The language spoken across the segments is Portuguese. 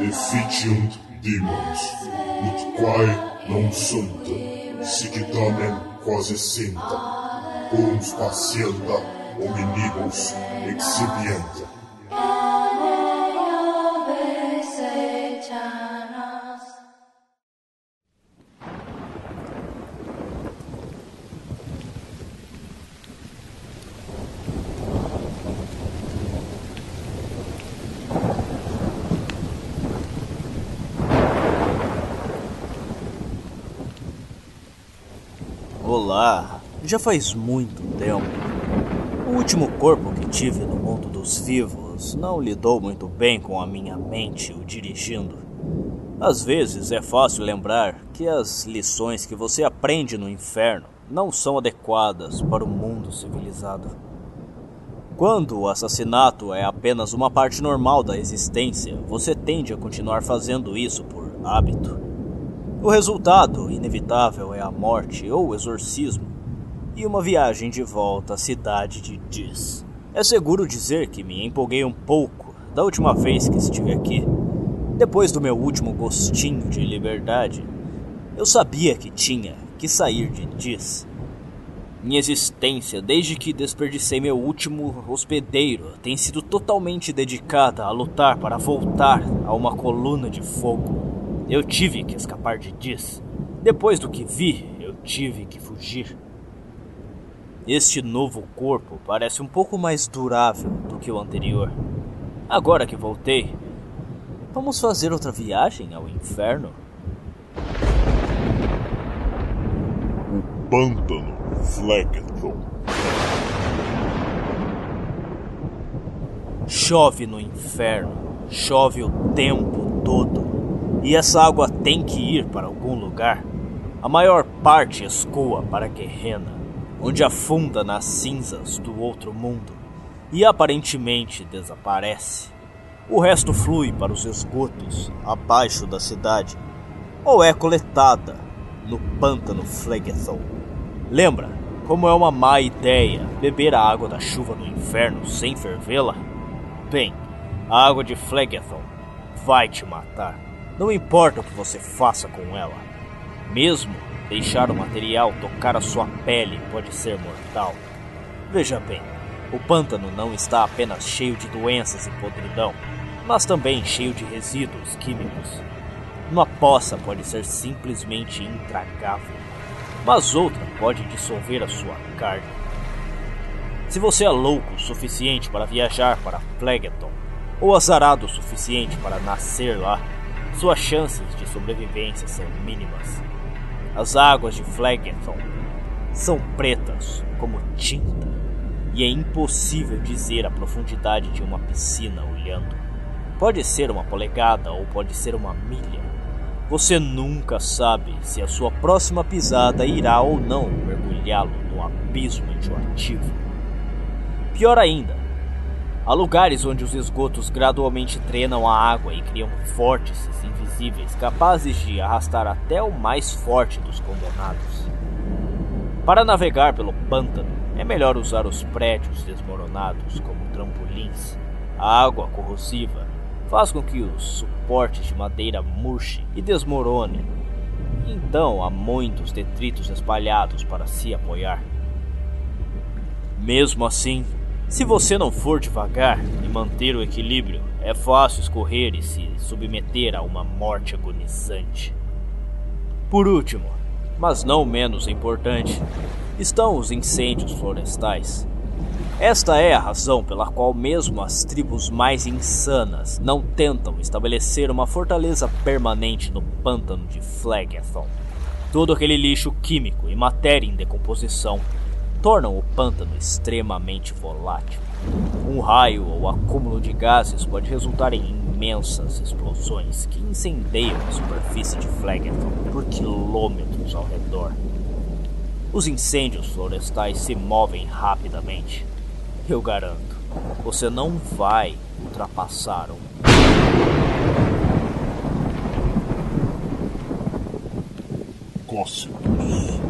Efficient demons, ut quae non sunt, sic tamen quasi sinta, cum spatienta hominibus exhibient. Olá, já faz muito tempo. O último corpo que tive no mundo dos vivos não lidou muito bem com a minha mente o dirigindo. Às vezes é fácil lembrar que as lições que você aprende no inferno não são adequadas para o mundo civilizado. Quando o assassinato é apenas uma parte normal da existência, você tende a continuar fazendo isso por hábito. O resultado inevitável é a morte ou exorcismo e uma viagem de volta à cidade de Diz. É seguro dizer que me empolguei um pouco da última vez que estive aqui. Depois do meu último gostinho de liberdade, eu sabia que tinha que sair de Diz. Minha existência, desde que desperdicei meu último hospedeiro, tem sido totalmente dedicada a lutar para voltar a uma coluna de fogo eu tive que escapar de Diz. Depois do que vi, eu tive que fugir. Este novo corpo parece um pouco mais durável do que o anterior. Agora que voltei, vamos fazer outra viagem ao inferno? O pântano Fleckton. Chove no inferno, chove o tempo todo. E essa água tem que ir para algum lugar. A maior parte escoa para Guerrena, onde afunda nas cinzas do outro mundo e aparentemente desaparece. O resto flui para os esgotos abaixo da cidade ou é coletada no pântano Phlegethon. Lembra como é uma má ideia beber a água da chuva do inferno sem fervê-la? Bem, a água de Phlegethon vai te matar. Não importa o que você faça com ela. Mesmo deixar o material tocar a sua pele pode ser mortal. Veja bem, o pântano não está apenas cheio de doenças e podridão, mas também cheio de resíduos químicos. Uma poça pode ser simplesmente intragável, mas outra pode dissolver a sua carne. Se você é louco o suficiente para viajar para Phlegethon, ou azarado o suficiente para nascer lá, suas chances de sobrevivência são mínimas. As águas de Phlegethon são pretas como tinta e é impossível dizer a profundidade de uma piscina olhando. Pode ser uma polegada ou pode ser uma milha. Você nunca sabe se a sua próxima pisada irá ou não mergulhá-lo no abismo enjoativo. Pior ainda, Há lugares onde os esgotos gradualmente drenam a água e criam vórtices invisíveis capazes de arrastar até o mais forte dos condenados. Para navegar pelo pântano, é melhor usar os prédios desmoronados como trampolins. A água corrosiva faz com que os suportes de madeira murchem e desmoronem. Então há muitos detritos espalhados para se apoiar. Mesmo assim, se você não for devagar e manter o equilíbrio, é fácil escorrer e se submeter a uma morte agonizante. Por último, mas não menos importante, estão os incêndios florestais. Esta é a razão pela qual mesmo as tribos mais insanas não tentam estabelecer uma fortaleza permanente no pântano de Phlegethon. Todo aquele lixo químico e matéria em decomposição tornam o pântano extremamente volátil. Um raio ou acúmulo de gases pode resultar em imensas explosões que incendeiam a superfície de Phlegethon por quilômetros ao redor. Os incêndios florestais se movem rapidamente. Eu garanto, você não vai ultrapassar um. Cósmicos.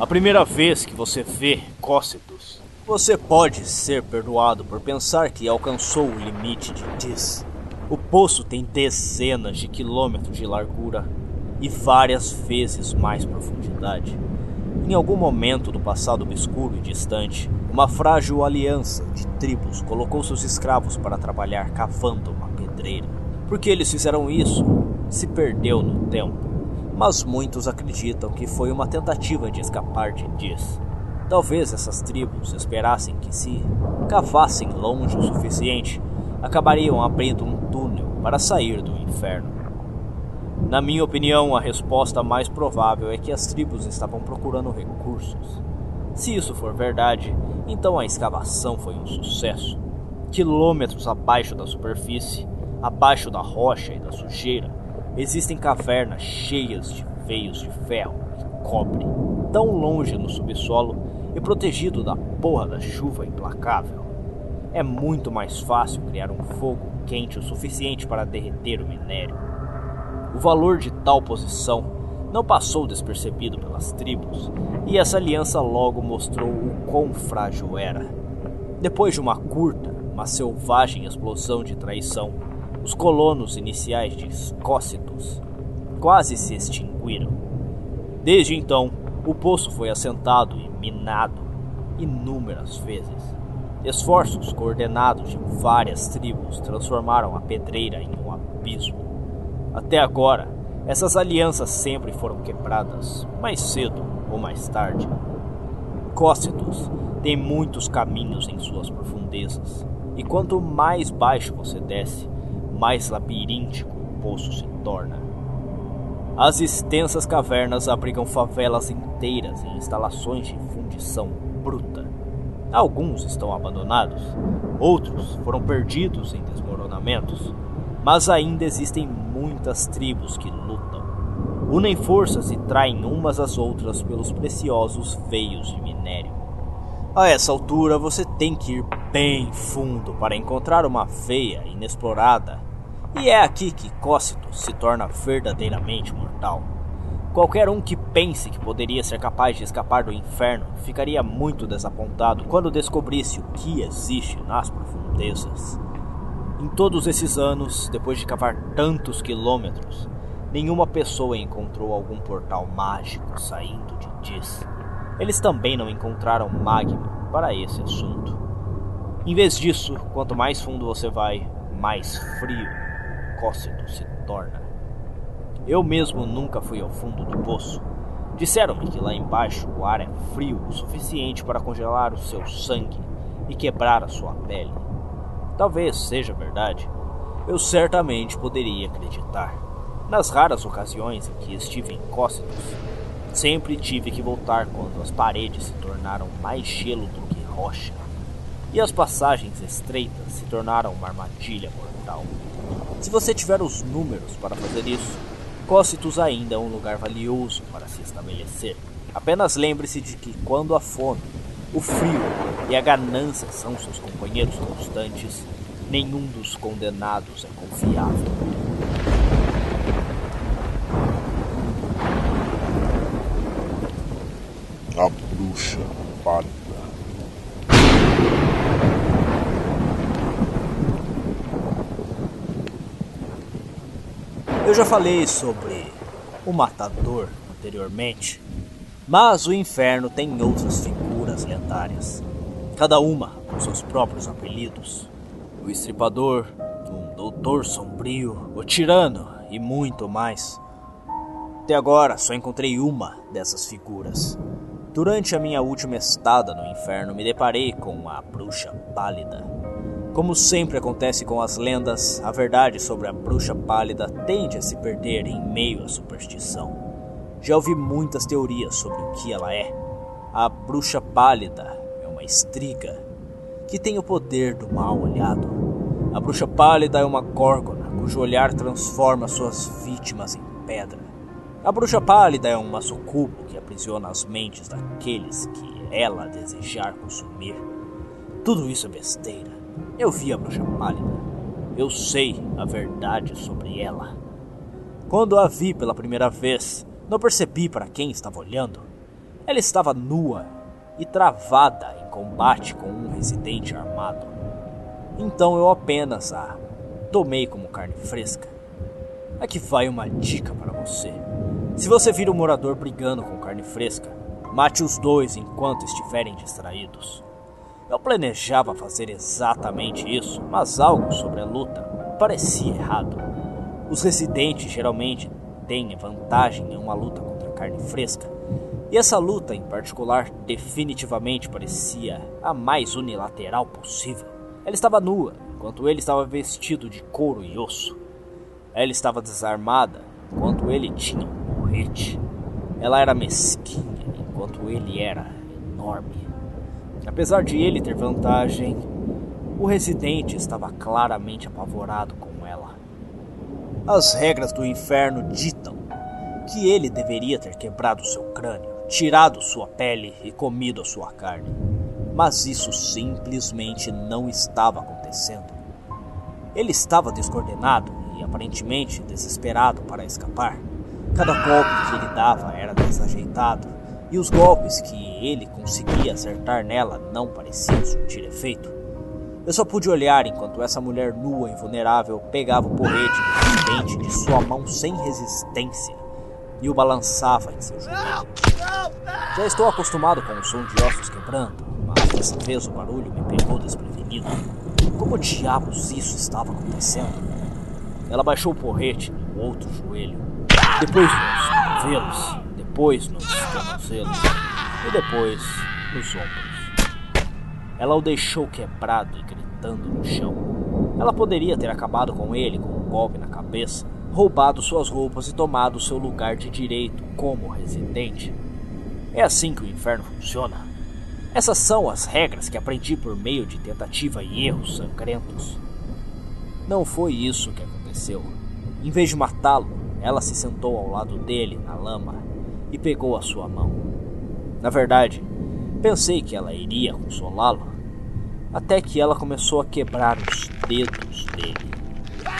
A primeira vez que você vê Cócetus Você pode ser perdoado por pensar que alcançou o limite de Diz. O poço tem dezenas de quilômetros de largura e várias vezes mais profundidade. Em algum momento do passado obscuro e distante, uma frágil aliança de tribos colocou seus escravos para trabalhar cavando uma pedreira. Porque eles fizeram isso, se perdeu no tempo. Mas muitos acreditam que foi uma tentativa de escapar de Diz. Talvez essas tribos esperassem que, se cavassem longe o suficiente, acabariam abrindo um túnel para sair do inferno. Na minha opinião, a resposta mais provável é que as tribos estavam procurando recursos. Se isso for verdade, então a escavação foi um sucesso. Quilômetros abaixo da superfície, abaixo da rocha e da sujeira, existem cavernas cheias de veios de ferro e cobre, tão longe no subsolo e protegido da porra da chuva implacável. É muito mais fácil criar um fogo quente o suficiente para derreter o minério. O valor de tal posição não passou despercebido pelas tribos, e essa aliança logo mostrou o quão frágil era. Depois de uma curta, mas selvagem explosão de traição, os colonos iniciais de Cócitos quase se extinguiram. Desde então, o poço foi assentado e minado inúmeras vezes. Esforços coordenados de várias tribos transformaram a pedreira em um abismo. Até agora, essas alianças sempre foram quebradas, mais cedo ou mais tarde. Cócitos tem muitos caminhos em suas profundezas, e quanto mais baixo você desce, mais labiríntico o poço se torna. As extensas cavernas abrigam favelas inteiras e instalações de fundição bruta. Alguns estão abandonados, outros foram perdidos em desmoronamentos, mas ainda existem muitas tribos que lutam, unem forças e traem umas às outras pelos preciosos veios de minério. A essa altura você tem que ir bem fundo para encontrar uma veia inexplorada, e é aqui que Cócito se torna verdadeiramente mortal. Qualquer um que pense que poderia ser capaz de escapar do inferno ficaria muito desapontado quando descobrisse o que existe nas profundezas. Em todos esses anos, depois de cavar tantos quilômetros, nenhuma pessoa encontrou algum portal mágico saindo de Diz. Eles também não encontraram magma para esse assunto. Em vez disso, quanto mais fundo você vai, mais frio Cócito se torna. Eu mesmo nunca fui ao fundo do poço. Disseram-me que lá embaixo o ar é frio o suficiente para congelar o seu sangue e quebrar a sua pele. Talvez seja verdade. Eu certamente poderia acreditar. Nas raras ocasiões em que estive em Cócetos, sempre tive que voltar quando as paredes se tornaram mais gelo do que rocha, e as passagens estreitas se tornaram uma armadilha mortal. Se você tiver os números para fazer isso, Cócitos ainda é um lugar valioso para se estabelecer. Apenas lembre-se de que quando a fome o frio e a ganância são seus companheiros constantes. Nenhum dos condenados é confiável. A bruxa pálida. Eu já falei sobre o matador anteriormente, mas o inferno tem outras figuras lendárias, cada uma com seus próprios apelidos. O Estripador, um Doutor Sombrio, o Tirano e muito mais. Até agora só encontrei uma dessas figuras. Durante a minha última estada no inferno, me deparei com a Bruxa Pálida. Como sempre acontece com as lendas, a verdade sobre a Bruxa Pálida tende a se perder em meio à superstição. Já ouvi muitas teorias sobre o que ela é, a bruxa pálida é uma estriga que tem o poder do mal olhado. A bruxa pálida é uma górgona cujo olhar transforma suas vítimas em pedra. A bruxa pálida é um sucubo que aprisiona as mentes daqueles que ela desejar consumir. Tudo isso é besteira. Eu vi a bruxa pálida. Eu sei a verdade sobre ela. Quando a vi pela primeira vez, não percebi para quem estava olhando. Ela estava nua e travada em combate com um residente armado. Então eu apenas a tomei como carne fresca. Aqui vai uma dica para você. Se você vir um morador brigando com carne fresca, mate os dois enquanto estiverem distraídos. Eu planejava fazer exatamente isso, mas algo sobre a luta parecia errado. Os residentes geralmente têm vantagem em uma luta contra carne fresca, e essa luta em particular definitivamente parecia a mais unilateral possível. Ela estava nua, enquanto ele estava vestido de couro e osso. Ela estava desarmada, enquanto ele tinha um porrete. Ela era mesquinha, enquanto ele era enorme. Apesar de ele ter vantagem, o residente estava claramente apavorado com ela. As regras do inferno ditam que ele deveria ter quebrado seu crânio, tirado sua pele e comido sua carne. Mas isso simplesmente não estava acontecendo. Ele estava descoordenado e aparentemente desesperado para escapar. Cada golpe que ele dava era desajeitado e os golpes que ele conseguia acertar nela não pareciam surtir efeito. Eu só pude olhar enquanto essa mulher nua e vulnerável pegava o porrete do dente de sua mão sem resistência e o balançava em seu joelho. Já estou acostumado com o som de ossos quebrando, mas dessa vez o barulho me pegou desprevenido. Como diabos isso estava acontecendo? Ela baixou o porrete no outro joelho, depois nos cotovelos, depois nos tornozelos e depois nos ombros. Ela o deixou quebrado e gritando no chão. Ela poderia ter acabado com ele com um golpe na cabeça, roubado suas roupas e tomado seu lugar de direito como residente. É assim que o inferno funciona. Essas são as regras que aprendi por meio de tentativa e erros sangrentos. Não foi isso que aconteceu. Em vez de matá-lo, ela se sentou ao lado dele na lama e pegou a sua mão. Na verdade, pensei que ela iria consolá-lo, até que ela começou a quebrar os dedos dele.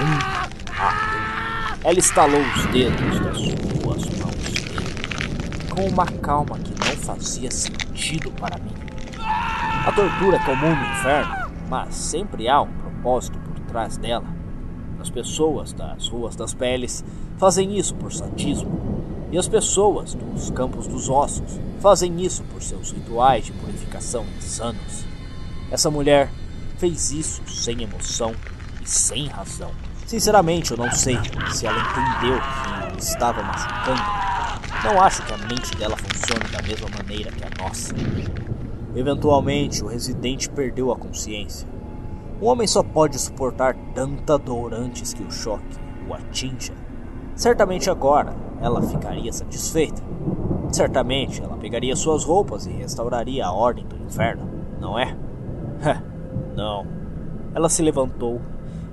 Um um. Ela estalou os dedos das suas mãos dele, com uma calma que não fazia sentido para mim. A tortura é comum no inferno, mas sempre há um propósito por trás dela. As pessoas das ruas das peles fazem isso por sadismo e as pessoas dos campos dos ossos fazem isso por seus rituais de purificação insanos. Essa mulher fez isso sem emoção e sem razão. Sinceramente, eu não sei se ela entendeu que estava machucando. Não acho que a mente dela funcione da mesma maneira que a nossa. Eventualmente, o residente perdeu a consciência. Um homem só pode suportar tanta dor antes que o choque o atinja. Certamente agora ela ficaria satisfeita. Certamente ela pegaria suas roupas e restauraria a ordem do inferno, não é? não. Ela se levantou,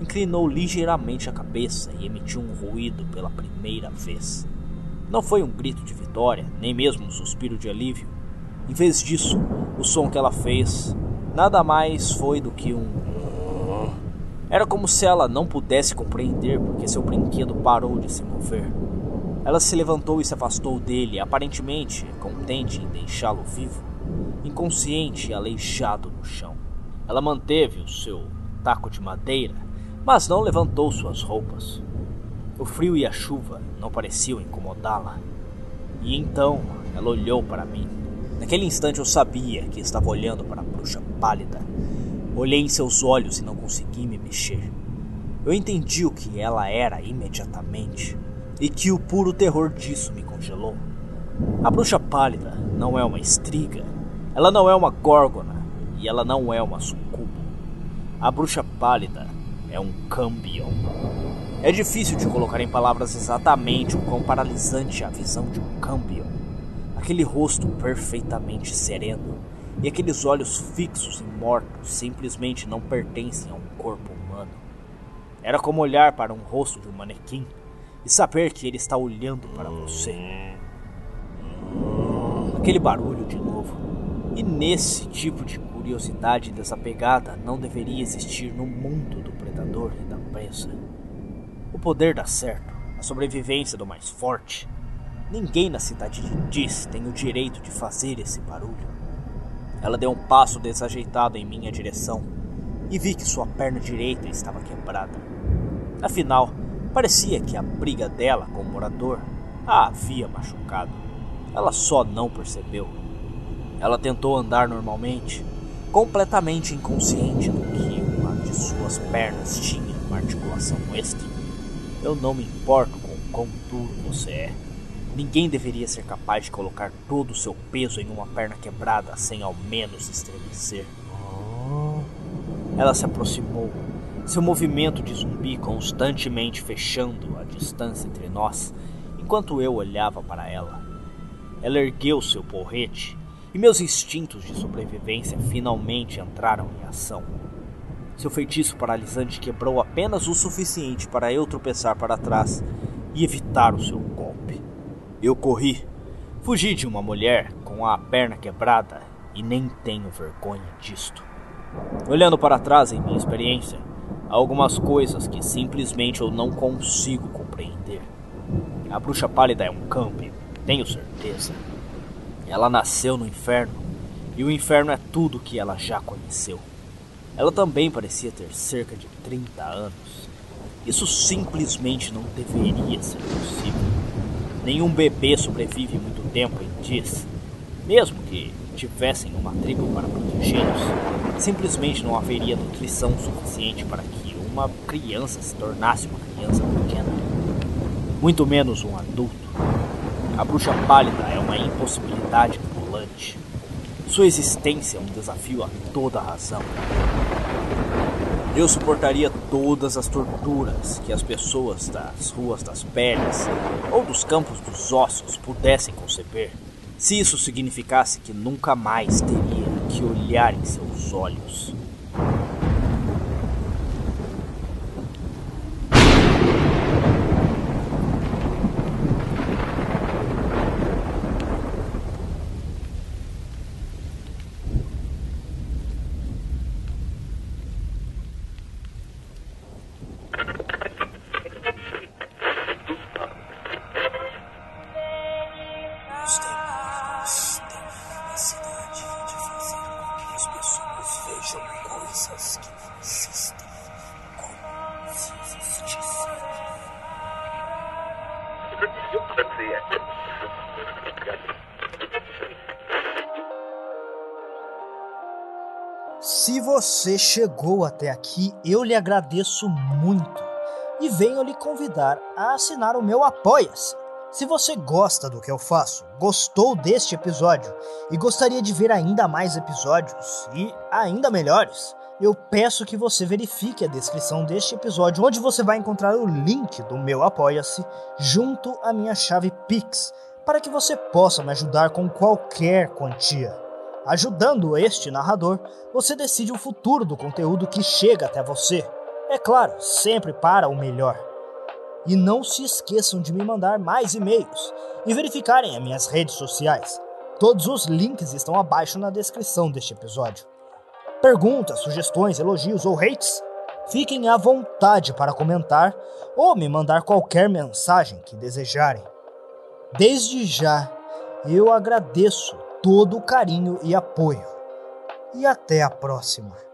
inclinou ligeiramente a cabeça e emitiu um ruído pela primeira vez. Não foi um grito de vitória, nem mesmo um suspiro de alívio. Em vez disso, o som que ela fez nada mais foi do que um. Era como se ela não pudesse compreender porque seu brinquedo parou de se mover. Ela se levantou e se afastou dele, aparentemente contente em deixá-lo vivo, inconsciente e aleijado no chão. Ela manteve o seu taco de madeira, mas não levantou suas roupas. O frio e a chuva não pareciam incomodá-la. E então ela olhou para mim. Naquele instante eu sabia que estava olhando para a bruxa pálida. Olhei em seus olhos e não consegui me mexer. Eu entendi o que ela era imediatamente e que o puro terror disso me congelou. A bruxa pálida não é uma estriga, ela não é uma górgona e ela não é uma sucuba. A bruxa pálida é um cambion. É difícil de colocar em palavras exatamente o quão paralisante é a visão de um cambion. Aquele rosto perfeitamente sereno e aqueles olhos fixos e mortos simplesmente não pertencem a um corpo humano. Era como olhar para um rosto de um manequim e saber que ele está olhando para você. Aquele barulho de novo. E nesse tipo de curiosidade desapegada não deveria existir no mundo do predador e da presa. O poder dá certo, a sobrevivência do mais forte. Ninguém na cidade de Diz tem o direito de fazer esse barulho. Ela deu um passo desajeitado em minha direção e vi que sua perna direita estava quebrada. Afinal, parecia que a briga dela com o morador a havia machucado. Ela só não percebeu. Ela tentou andar normalmente, completamente inconsciente do que uma de suas pernas tinha uma articulação extra. Eu não me importo com o quão duro você é. Ninguém deveria ser capaz de colocar todo o seu peso em uma perna quebrada sem ao menos estremecer. Ela se aproximou, seu movimento de zumbi constantemente fechando a distância entre nós, enquanto eu olhava para ela. Ela ergueu seu porrete e meus instintos de sobrevivência finalmente entraram em ação. Seu feitiço paralisante quebrou apenas o suficiente para eu tropeçar para trás e evitar o seu golpe. Eu corri, fugi de uma mulher com a perna quebrada e nem tenho vergonha disto. Olhando para trás em minha experiência, há algumas coisas que simplesmente eu não consigo compreender. A bruxa pálida é um campo, tenho certeza. Ela nasceu no inferno, e o inferno é tudo que ela já conheceu. Ela também parecia ter cerca de 30 anos. Isso simplesmente não deveria ser possível. Nenhum bebê sobrevive muito tempo em dias. Mesmo que tivessem uma tribo para protegê-los, simplesmente não haveria nutrição suficiente para que uma criança se tornasse uma criança pequena. Muito menos um adulto. A bruxa pálida é uma impossibilidade ambulante. Sua existência é um desafio a toda razão. Eu suportaria todas as torturas que as pessoas das ruas das peles ou dos campos dos ossos pudessem conceber, se isso significasse que nunca mais teria que olhar em seus olhos. Se você chegou até aqui, eu lhe agradeço muito e venho lhe convidar a assinar o meu Apoia-se. Se você gosta do que eu faço, gostou deste episódio e gostaria de ver ainda mais episódios e ainda melhores, eu peço que você verifique a descrição deste episódio, onde você vai encontrar o link do meu Apoia-se junto à minha chave Pix, para que você possa me ajudar com qualquer quantia. Ajudando este narrador, você decide o futuro do conteúdo que chega até você. É claro, sempre para o melhor. E não se esqueçam de me mandar mais e-mails e verificarem as minhas redes sociais. Todos os links estão abaixo na descrição deste episódio. Perguntas, sugestões, elogios ou hates? Fiquem à vontade para comentar ou me mandar qualquer mensagem que desejarem. Desde já, eu agradeço todo o carinho e apoio. E até a próxima.